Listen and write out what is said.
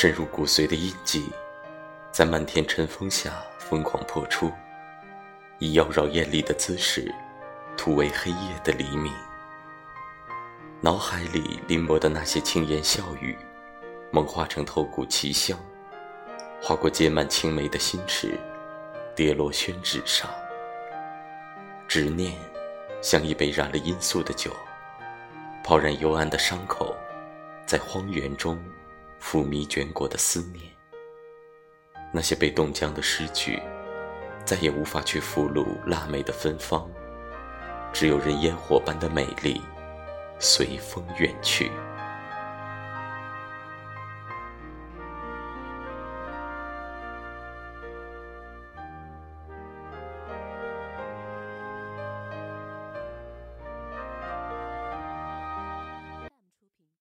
深入骨髓的印记，在漫天尘风下疯狂破出，以妖娆艳丽的姿势，突围黑夜的黎明。脑海里临摹的那些轻言笑语，梦化成透骨奇香，划过结满青梅的心池，跌落宣纸上。执念，像一杯染了罂粟的酒，泡染幽暗的伤口，在荒原中抚迷卷裹的思念。那些被冻僵的诗句，再也无法去俘虏腊梅的芬芳，只有任烟火般的美丽。随风远去。